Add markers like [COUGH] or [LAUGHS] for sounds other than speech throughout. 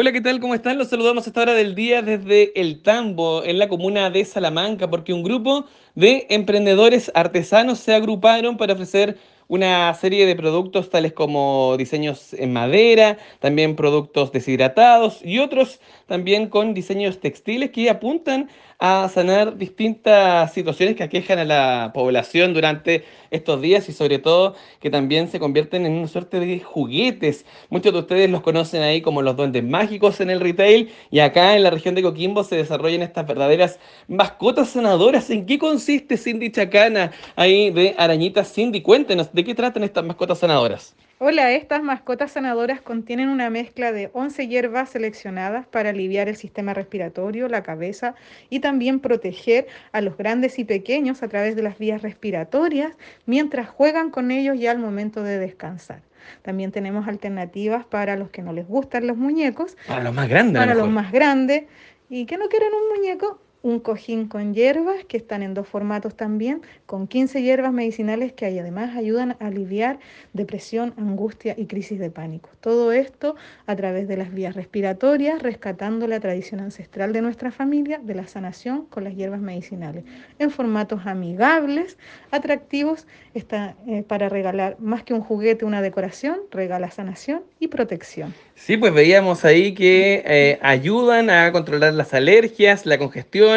Hola, ¿qué tal? ¿Cómo están? Los saludamos a esta hora del día desde El Tambo, en la comuna de Salamanca, porque un grupo de emprendedores artesanos se agruparon para ofrecer una serie de productos tales como diseños en madera, también productos deshidratados y otros también con diseños textiles que apuntan a sanar distintas situaciones que aquejan a la población durante estos días y sobre todo que también se convierten en una suerte de juguetes. Muchos de ustedes los conocen ahí como los duendes mágicos en el retail y acá en la región de Coquimbo se desarrollan estas verdaderas mascotas sanadoras. ¿En qué consiste Cindy Chacana ahí de Arañitas Cindy? Cuéntenos, ¿de qué tratan estas mascotas sanadoras? Hola, estas mascotas sanadoras contienen una mezcla de 11 hierbas seleccionadas para aliviar el sistema respiratorio, la cabeza y también proteger a los grandes y pequeños a través de las vías respiratorias mientras juegan con ellos ya al momento de descansar. También tenemos alternativas para los que no les gustan los muñecos. Para los más grandes. Para los más grandes y que no quieren un muñeco, un cojín con hierbas que están en dos formatos también, con 15 hierbas medicinales que además ayudan a aliviar depresión, angustia y crisis de pánico. Todo esto a través de las vías respiratorias, rescatando la tradición ancestral de nuestra familia de la sanación con las hierbas medicinales, en formatos amigables, atractivos, está eh, para regalar más que un juguete, una decoración, regala sanación y protección. Sí, pues veíamos ahí que eh, ayudan a controlar las alergias, la congestión,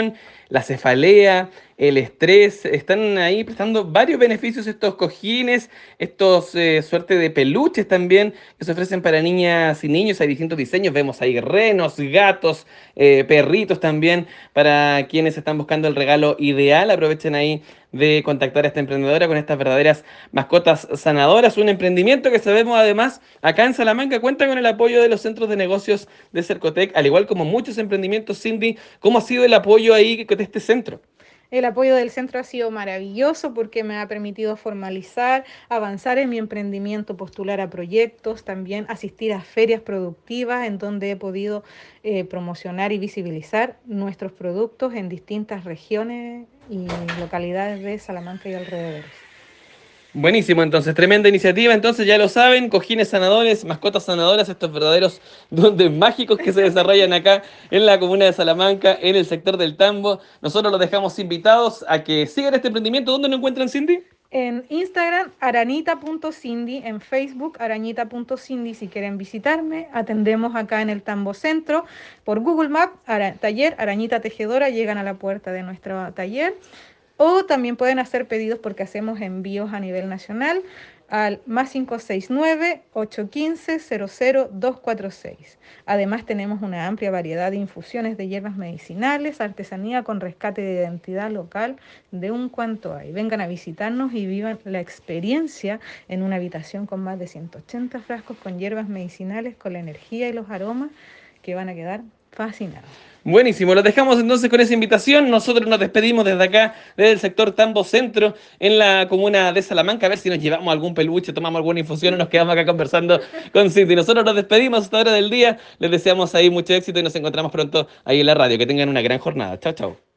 la cefalea, el estrés. Están ahí prestando varios beneficios estos cojines, estos eh, suerte de peluches también que se ofrecen para niñas y niños. Hay distintos diseños. Vemos ahí renos, gatos, eh, perritos también para quienes están buscando el regalo ideal. Aprovechen ahí de contactar a esta emprendedora con estas verdaderas mascotas sanadoras. Un emprendimiento que sabemos además acá en Salamanca cuenta con el apoyo de los centros de negocios de Cercotec, al igual como muchos emprendimientos, Cindy. ¿Cómo ha sido el apoyo ahí de este centro? El apoyo del centro ha sido maravilloso porque me ha permitido formalizar, avanzar en mi emprendimiento, postular a proyectos, también asistir a ferias productivas en donde he podido eh, promocionar y visibilizar nuestros productos en distintas regiones y localidades de Salamanca y alrededores. Buenísimo, entonces, tremenda iniciativa. Entonces, ya lo saben, cojines sanadores, mascotas sanadoras, estos verdaderos [LAUGHS] duendes mágicos que se desarrollan acá en la comuna de Salamanca, en el sector del Tambo. Nosotros los dejamos invitados a que sigan este emprendimiento. ¿Dónde lo encuentran, Cindy? En Instagram, aranita.cindy, en Facebook, arañita.cindy, si quieren visitarme. Atendemos acá en el Tambo Centro. Por Google Maps, taller Arañita Tejedora, llegan a la puerta de nuestro taller. O también pueden hacer pedidos porque hacemos envíos a nivel nacional al más 569-815-00246. Además tenemos una amplia variedad de infusiones de hierbas medicinales, artesanía con rescate de identidad local de un cuanto hay. Vengan a visitarnos y vivan la experiencia en una habitación con más de 180 frascos con hierbas medicinales, con la energía y los aromas que van a quedar fascinados. Buenísimo, los dejamos entonces con esa invitación. Nosotros nos despedimos desde acá, desde el sector Tambo Centro, en la comuna de Salamanca, a ver si nos llevamos algún peluche, tomamos alguna infusión o nos quedamos acá conversando con Cindy. Nosotros nos despedimos hasta hora del día, les deseamos ahí mucho éxito y nos encontramos pronto ahí en la radio. Que tengan una gran jornada. Chao, chao.